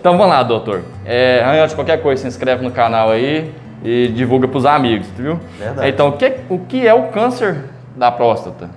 Então vamos lá, doutor. É, antes de qualquer coisa, se inscreve no canal aí e divulga para os amigos, viu? Verdade. Então, o que, o que é o câncer da próstata?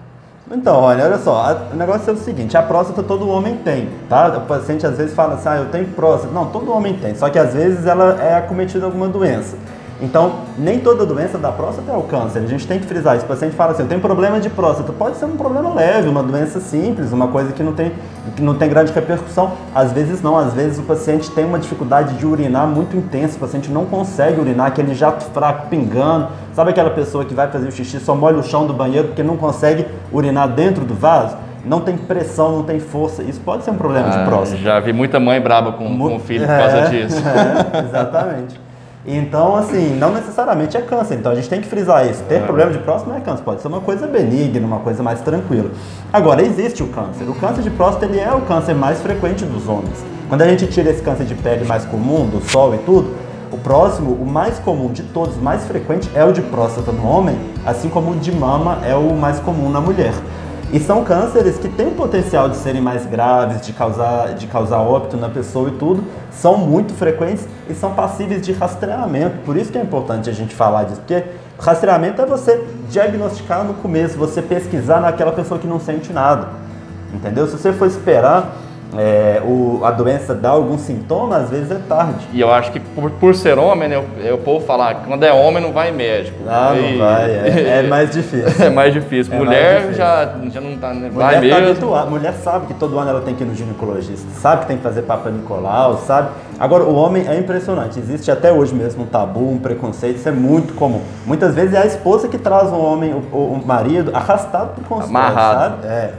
Então, olha, olha só, a- o negócio é o seguinte, a próstata todo homem tem, tá? O paciente às vezes fala assim, ah, eu tenho próstata. Não, todo homem tem, só que às vezes ela é acometida de alguma doença. Então, nem toda doença da próstata é o câncer, a gente tem que frisar isso. O paciente fala assim, eu tenho problema de próstata, pode ser um problema leve, uma doença simples, uma coisa que não tem, que não tem grande repercussão. Às vezes não, às vezes o paciente tem uma dificuldade de urinar muito intensa, o paciente não consegue urinar, aquele jato fraco pingando. Sabe aquela pessoa que vai fazer o xixi, só molha o chão do banheiro porque não consegue urinar dentro do vaso? Não tem pressão, não tem força. Isso pode ser um problema de Ah, próstata. já vi muita mãe braba com, com o filho por causa É, disso. é, exatamente. Então, assim, não necessariamente é câncer. Então a gente tem que frisar isso. Ter problema de próstata não é câncer, pode ser uma coisa benigna, uma coisa mais tranquila. Agora, existe o câncer. O câncer de próstata ele é o câncer mais frequente dos homens. Quando a gente tira esse câncer de pele mais comum, do sol e tudo, o próximo, o mais comum de todos, o mais frequente é o de próstata no homem, assim como o de mama é o mais comum na mulher. E são cânceres que têm o potencial de serem mais graves, de causar, de causar óbito na pessoa e tudo, são muito frequentes e são passíveis de rastreamento. Por isso que é importante a gente falar disso, porque rastreamento é você diagnosticar no começo, você pesquisar naquela pessoa que não sente nada. Entendeu? Se você for esperar é, o- a doença dar algum sintoma, às vezes é tarde. E eu acho que por, por ser homem, né, o, o povo falar que quando é homem não vai médico. Ah, E- não vai, é, é mais difícil. É mais difícil. É mais Mulher difícil. Já, já não tá, né, vai Mulher, tá mesmo. habituada. mulher sabe que todo ano ela tem que ir no ginecologista, sabe que tem que fazer Papa Nicolau, sabe? Agora, o homem é impressionante. Existe até hoje mesmo um tabu, um preconceito, isso é muito comum. Muitas vezes é a esposa que traz o homem, o, o- o marido, arrastado pro consultório, Amarrado. sabe? É.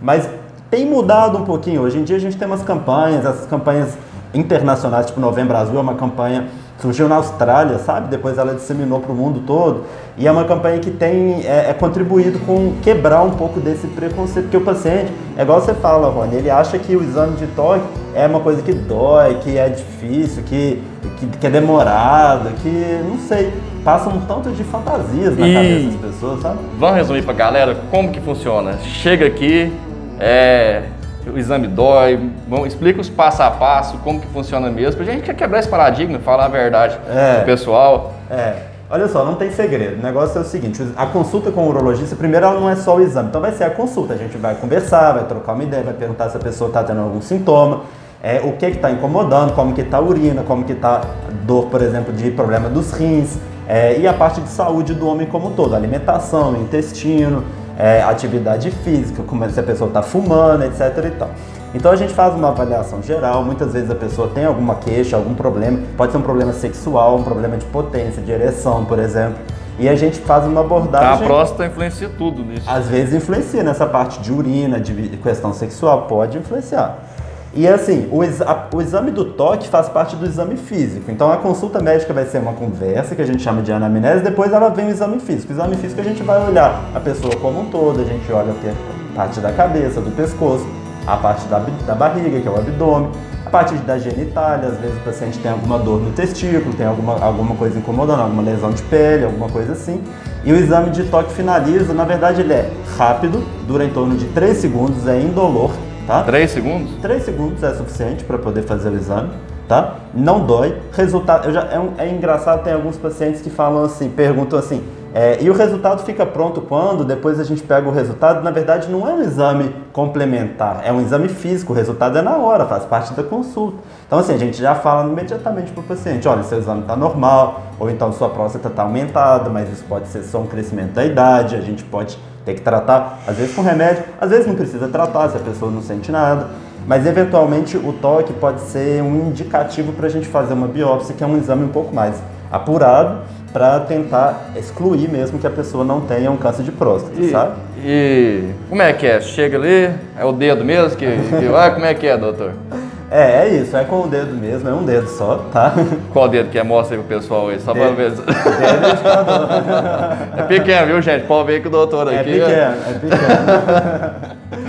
Mas tem mudado um pouquinho. Hoje em dia a gente tem umas campanhas, essas campanhas internacionais, tipo Novembro Azul, é uma campanha surgiu na Austrália, sabe? Depois ela disseminou para o mundo todo. E é uma campanha que tem é, é contribuído com quebrar um pouco desse preconceito, porque o paciente, é igual você fala, Rony, ele acha que o exame de toque é uma coisa que dói, que é difícil, que, que, que é demorado, que não sei, passa um tanto de fantasias na E- cabeça das pessoas, sabe? Vamos resumir pra galera como que funciona. Chega aqui, é, o exame dói, vamos, explica os passo a passo, como que funciona mesmo, porque a gente quer quebrar esse paradigma, falar a verdade É. pro pessoal. É, olha só, não tem segredo. O negócio é o seguinte: a consulta com o urologista, primeiro, ela não é só o exame. Então, vai ser a consulta. A gente vai conversar, vai trocar uma ideia, vai perguntar se a pessoa está tendo algum sintoma, é, o que está incomodando, como que está a urina, como que está dor, por exemplo, de problema dos rins, é, e a parte de saúde do homem como um todo, alimentação, intestino, é, atividade física, como é- se a pessoa está fumando, etc. e tal. Então a gente faz uma avaliação geral, muitas vezes a pessoa tem alguma queixa, algum problema, pode ser um problema sexual, um problema de potência, de ereção, por exemplo, e a gente faz uma Tá, a abordagem. próstata influencia tudo nisso. Às vezes influencia nessa parte de urina, de questão sexual, pode influenciar. E assim, o, exa- a- o exame do toque faz parte do exame físico. Então a consulta médica vai ser uma conversa que a gente chama de anamnese, depois ela vem o exame físico. O exame físico a gente vai olhar a pessoa como um todo, a gente olha é parte da cabeça, do pescoço, a parte da, da barriga, que é o abdômen, a parte da genitália, às vezes o paciente tem alguma dor no testículo, tem alguma, alguma coisa incomodando, alguma lesão de pele, alguma coisa assim. E o exame de toque finaliza, na verdade ele é rápido, dura em torno de 3 segundos, é indolor, tá? Três segundos? 3 segundos é suficiente para poder fazer o exame, tá? Não dói. Resultado, eu já, é, um- é engraçado, tem alguns pacientes que falam assim, perguntam assim, é, e o resultado fica pronto quando? Depois a gente pega o resultado. Na verdade, não é um exame complementar, é um exame físico. O resultado é na hora, faz parte da consulta. Então, assim, a gente já fala imediatamente para o paciente: olha, seu exame está normal, ou então sua próstata está aumentada, mas isso pode ser só um crescimento da idade. A gente pode ter que tratar, às vezes com remédio, às vezes não precisa tratar se a pessoa não sente nada. Mas eventualmente o toque pode ser um indicativo para a gente fazer uma biópsia, que é um exame um pouco mais apurado, para tentar excluir mesmo que a pessoa não tenha um câncer de próstata, E, sabe? e como é que é? Chega ali, é o dedo mesmo que, que ah, como é que é, doutor? É, é isso, é com o dedo mesmo, é um dedo só, tá? Qual dedo que é? Mostra aí pro pessoal aí, só pra Dedo. ver. Dedo indicador. É pequeno, viu, gente? Pode ver que o doutor É aqui. pequeno, é pequeno.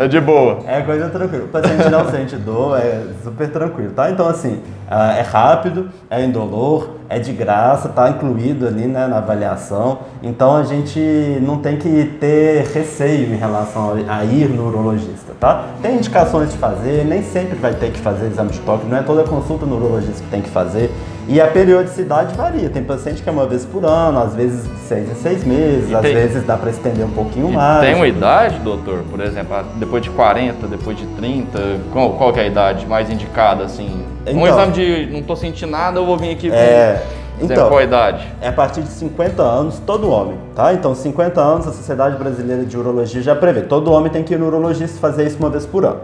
é de boa. É coisa tranquila. O paciente não sente dor, é super tranquilo, tá? Então, assim, ah, é rápido, é indolor, é de graça, tá incluído ali né, na avaliação. Então, a gente não tem que ter receio em relação a ir no urologista, tá? Tem indicações de fazer, nem sempre vai ter que fazer exame de toque, não é toda consulta no urologista que tem que fazer. E a periodicidade varia. Tem paciente que é uma vez por ano, às vezes seis em seis meses, E às tem- vezes dá para estender um pouquinho E mais. tem uma idade, doutor? Por exemplo, depois de 40, depois de 30, qual, qual que é a idade mais indicada, assim? um Então. exame de não tô sentindo nada, eu vou vir aqui. É, Então, então, qual a idade? é a partir de 50 anos, todo homem, tá? Então, 50 anos, a Sociedade Brasileira de Urologia já prevê. Todo homem tem que ir no urologista fazer isso uma vez por ano.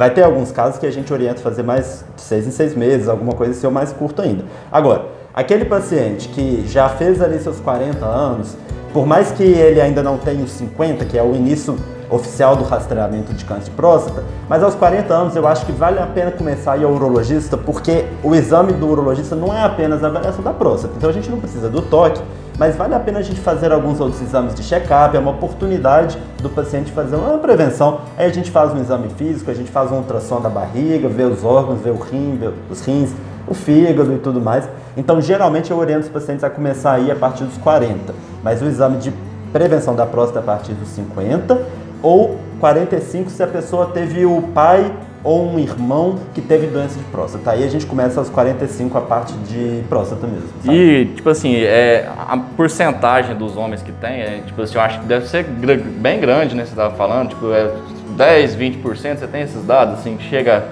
Vai ter alguns casos que a gente orienta fazer mais de seis em seis meses, alguma coisa assim, ou mais curto ainda. Agora, aquele paciente que já fez ali seus 40 anos, por mais que ele ainda não tenha os 50, que é o início oficial do rastreamento de câncer de próstata, mas aos 40 anos eu acho que vale a pena começar a ir ao urologista, porque o exame do urologista não é apenas a avaliação da próstata. Então a gente não precisa do toque, mas vale a pena a gente fazer alguns outros exames de check-up, é uma oportunidade do paciente fazer uma prevenção. Aí a gente faz um exame físico, a gente faz um ultrassom da barriga, vê os órgãos, vê o rim, vê os rins, o fígado e tudo mais. Então, geralmente eu oriento os pacientes a começar aí a partir dos 40, mas o exame de prevenção da próstata a partir dos 50 ou 45 se a pessoa teve o pai ou um irmão que teve doença de próstata. Aí a gente começa aos 45 a parte de próstata mesmo. sabe? E, tipo assim, é, a porcentagem dos homens que tem, é, tipo assim, eu acho que deve ser bem grande, né? Você tava falando, tipo, é 10, 20%, você tem esses dados, assim, que chega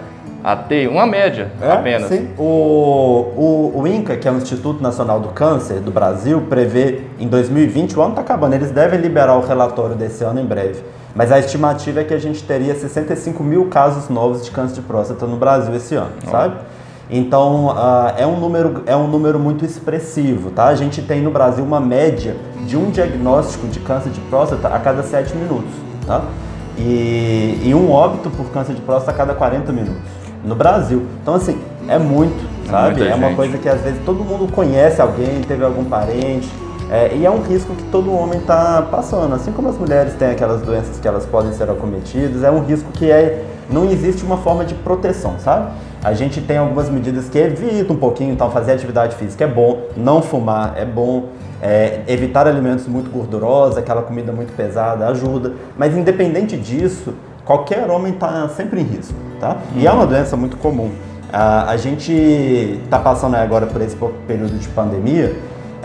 a ter uma média É, apenas. Sim. O, o, o INCA, que é o Instituto Nacional do Câncer do Brasil, prevê em 2020, o ano está acabando, eles devem liberar o relatório desse ano em breve. Mas a estimativa é que a gente teria 65 mil casos novos de câncer de próstata no Brasil esse ano, sabe? Então ah, é, um número, é um número muito expressivo, tá? A gente tem no Brasil uma média de um diagnóstico de câncer de próstata a cada 7 minutos, tá? E, e um óbito por câncer de próstata a cada 40 minutos no Brasil. Então, assim, é muito, sabe? muita É uma coisa que às vezes todo mundo conhece alguém, teve algum parente. é, e é um risco que todo homem está passando. Assim como as mulheres têm aquelas doenças que elas podem ser acometidas, é um risco que é, não existe uma forma de proteção, sabe? A gente tem algumas medidas que evitam um pouquinho, então fazer atividade física é bom, não fumar é bom, é, evitar alimentos muito gordurosos, aquela comida muito pesada ajuda. Mas independente disso, qualquer homem está sempre em risco, tá? E é uma doença muito comum. A, a gente está passando agora por esse período de pandemia.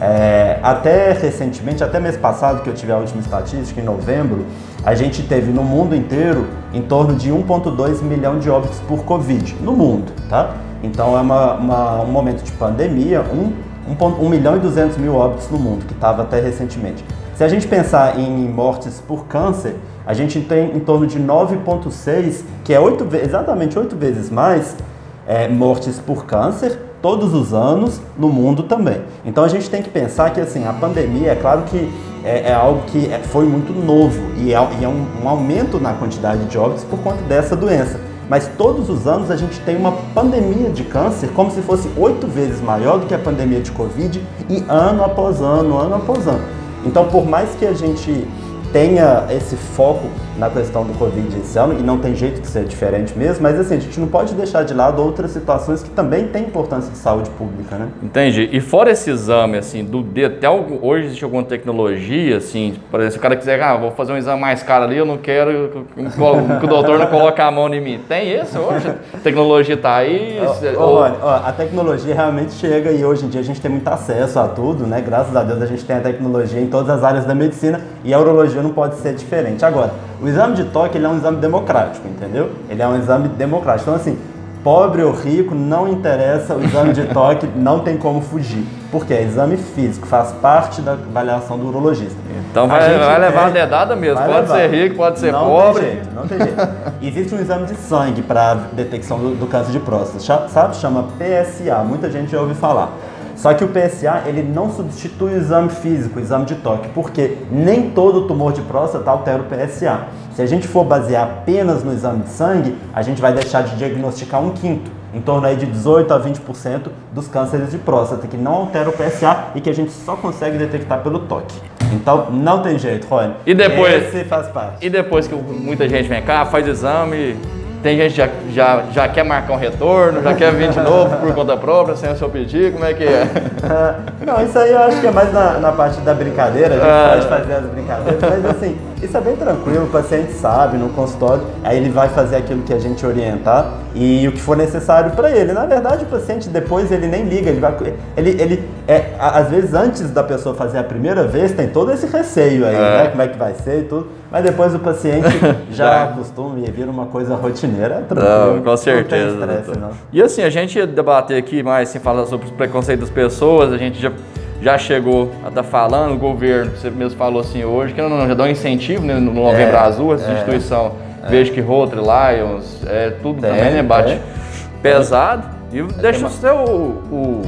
é, até recentemente, até mês passado, que eu tive a última estatística, em novembro, a gente teve no mundo inteiro em torno de 1,2 milhão de óbitos por Covid, no mundo, tá? Então é uma- uma- um momento de pandemia, 1, milhão e 200 mil óbitos no mundo, que estava até recentemente. Se a gente pensar em mortes por câncer, a gente tem em torno de 9,6, que é oito, ve- exatamente oito vezes mais é, mortes por câncer todos os anos no mundo também. Então a gente tem que pensar que assim a pandemia, é claro que é, é algo que é- foi muito novo e é, e é um, um aumento na quantidade de óbitos por conta dessa doença. Mas todos os anos a gente tem uma pandemia de câncer como se fosse oito vezes maior do que a pandemia de Covid e ano após ano, ano após ano. Então, por mais que a gente tenha esse foco na questão do Covid esse ano, e não tem jeito de ser diferente mesmo, mas assim, a gente não pode deixar de lado outras situações que também têm importância de saúde pública, né? Entendi. E fora esse exame, assim, do dedo, até algo- hoje existe alguma tecnologia, assim, por exemplo, se o cara quiser, ah, vou fazer um exame mais caro ali, eu não quero que, o doutor não coloque a mão em mim. Tem isso hoje? A tecnologia tá aí? cê- Ô, ou- a tecnologia realmente chega e hoje em dia a gente tem muito acesso a tudo, né? Graças a Deus a gente tem a tecnologia em todas as áreas da medicina e a urologia não pode ser diferente. Agora, o exame de toque ele é um exame democrático, entendeu? Ele é um exame democrático. Então, assim, pobre ou rico, não interessa, o exame de toque não tem como fugir. Porque é exame físico, faz parte da avaliação do urologista. Então vai, vai levar tem- a dedada mesmo. Pode levar. ser rico, pode ser não pobre. Tem jeito, não tem jeito. Existe um exame de sangue para detecção do, do câncer de próstata, sabe? Chama PSA. Muita gente já ouviu falar. Só que o PSA ele não substitui o exame físico, o exame de toque, porque nem todo tumor de próstata altera o PSA. Se a gente for basear apenas no exame de sangue, a gente vai deixar de diagnosticar um quinto, em torno aí de 18 a 20% dos cânceres de próstata, que não altera o PSA e que a gente só consegue detectar pelo toque. Então não tem jeito, Rony. E depois- Esse faz parte. E depois que muita gente vem cá, faz exame, tem gente que já, já, já quer marcar um retorno, já quer vir de novo por conta própria, sem o seu pedir, como é que é? Não, isso aí eu acho que é mais na, na parte da brincadeira, a gente Ah. pode fazer as brincadeiras, mas assim, isso é bem tranquilo, o paciente sabe no consultório, aí ele vai fazer aquilo que a gente orientar e o que for necessário para ele. Na verdade, o paciente depois ele nem liga, ele vai. Ele, ele é, às vezes antes da pessoa fazer a primeira vez, tem todo esse receio aí, É. né? Como é que vai ser e tudo. Mas depois o paciente já acostuma e vira uma coisa rotineira, é tranquilo. Não, com certeza. Não tem estresse, não. E assim, a gente ia debater aqui mais, sem falar sobre os preconceitos das pessoas, a gente já, já chegou a estar falando, o governo, você mesmo falou assim hoje, que não, não, já dá um incentivo né, no Novembro É, Azul, essa é. instituição, vejo que Rotary, Lions, é, tudo Tem, também, né, bate é. pesado. E deixa o seu o,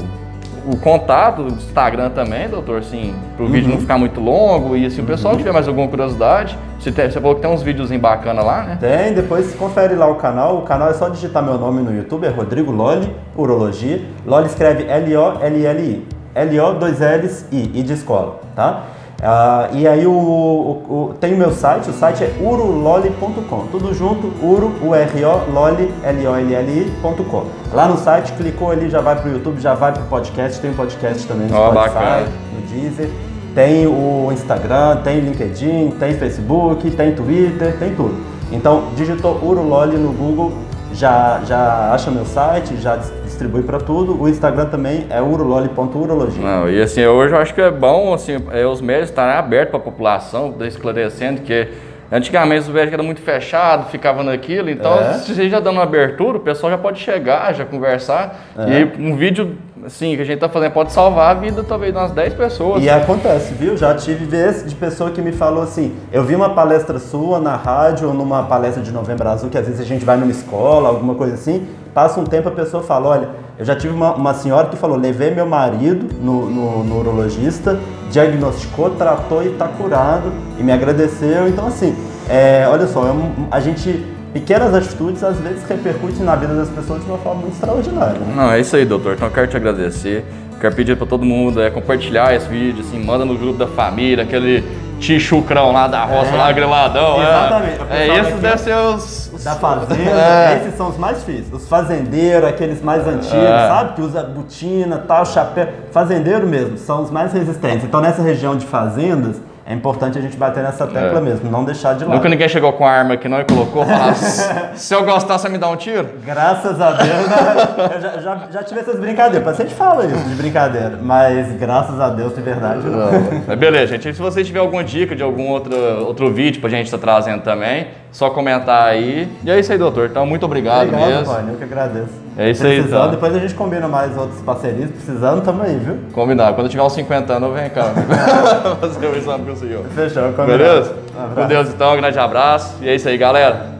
o contato do Instagram também, doutor, assim, pro Uhum. vídeo não ficar muito longo e se o pessoal tiver mais alguma curiosidade, você, tem- você falou que tem uns vídeos bacana lá, né? Tem, depois confere lá o canal. O canal é só digitar meu nome no YouTube, é Rodrigo Loli, Urologia. Loli escreve L-O-L-L-I. L-O, dois L's, I, I de escola, tá? Ah, e aí o, o- o- tem o meu site, o site é urololi.com, tudo junto, uro, U-R-O, loli, L-O-L-L-I.com. Lá no site, clicou ali, já vai pro YouTube, já vai pro podcast, tem podcast também no Ó, Spotify, bacana. no Deezer. Tem o Instagram, tem LinkedIn, tem Facebook, tem Twitter, tem tudo. Então, digitou Urololi no Google, já, já acha meu site, já distribui para tudo. O Instagram também é urololi.urologia. Não, e assim, hoje eu acho que é bom assim, é, os médicos estarem abertos para a população, esclarecendo que antigamente os médicos eram muito fechados, ficavam naquilo, então É. se você já dando uma abertura, o pessoal já pode chegar, já conversar, É. e um vídeo assim, que a gente tá fazendo pode salvar a vida talvez de umas 10 pessoas. E acontece, viu? Já tive vezes de pessoa que me falou assim: eu vi uma palestra sua na rádio ou numa palestra de Novembro Azul, que às vezes a gente vai numa escola, alguma coisa assim, passa um tempo a pessoa fala: olha, eu já tive uma, uma senhora que falou: levei meu marido no, no, no urologista, diagnosticou, tratou e tá curado, e me agradeceu. Então, assim, é, olha só, é um- a gente. Pequenas atitudes às vezes repercutem na vida das pessoas de uma forma muito extraordinária. né? Não, é isso aí, doutor. Então eu quero te agradecer. Quero pedir para todo mundo é, compartilhar esse vídeo, assim, manda no grupo da família, aquele tichucrão lá da roça, É. lá griladão. Exatamente. O É, é esses devem ser os. os- Da fazenda, É. esses são os mais difíceis. Os fazendeiros, aqueles mais antigos, É. sabe? Que usa botina, tal, chapéu. Fazendeiro mesmo, são os mais resistentes. Então nessa região de fazendas, é importante a gente bater nessa tecla É. mesmo, não deixar de lado. Nunca ninguém chegou com a arma aqui não e colocou, se eu gostar, você me dá um tiro? Graças a Deus, né? eu já, já, já tive essas brincadeiras. O paciente fala isso de brincadeira, mas graças a Deus, de verdade, não. Mas beleza, gente. Se você tiver alguma dica de algum outro, outro vídeo pra gente estar trazendo também, só comentar aí. E é isso aí, doutor. Então, muito obrigado, Obrigado, mesmo. Rony, eu que agradeço. É isso aí, Precisando, então. depois a gente combina mais outras parcerias. Precisando, tamo aí, viu? Combinado. Quando eu tiver uns 50 anos, eu venho cá. fazer o exame com o senhor. Fechou, combinado. Beleza? Um. Com Deus, então. Um grande abraço. E é isso aí, galera.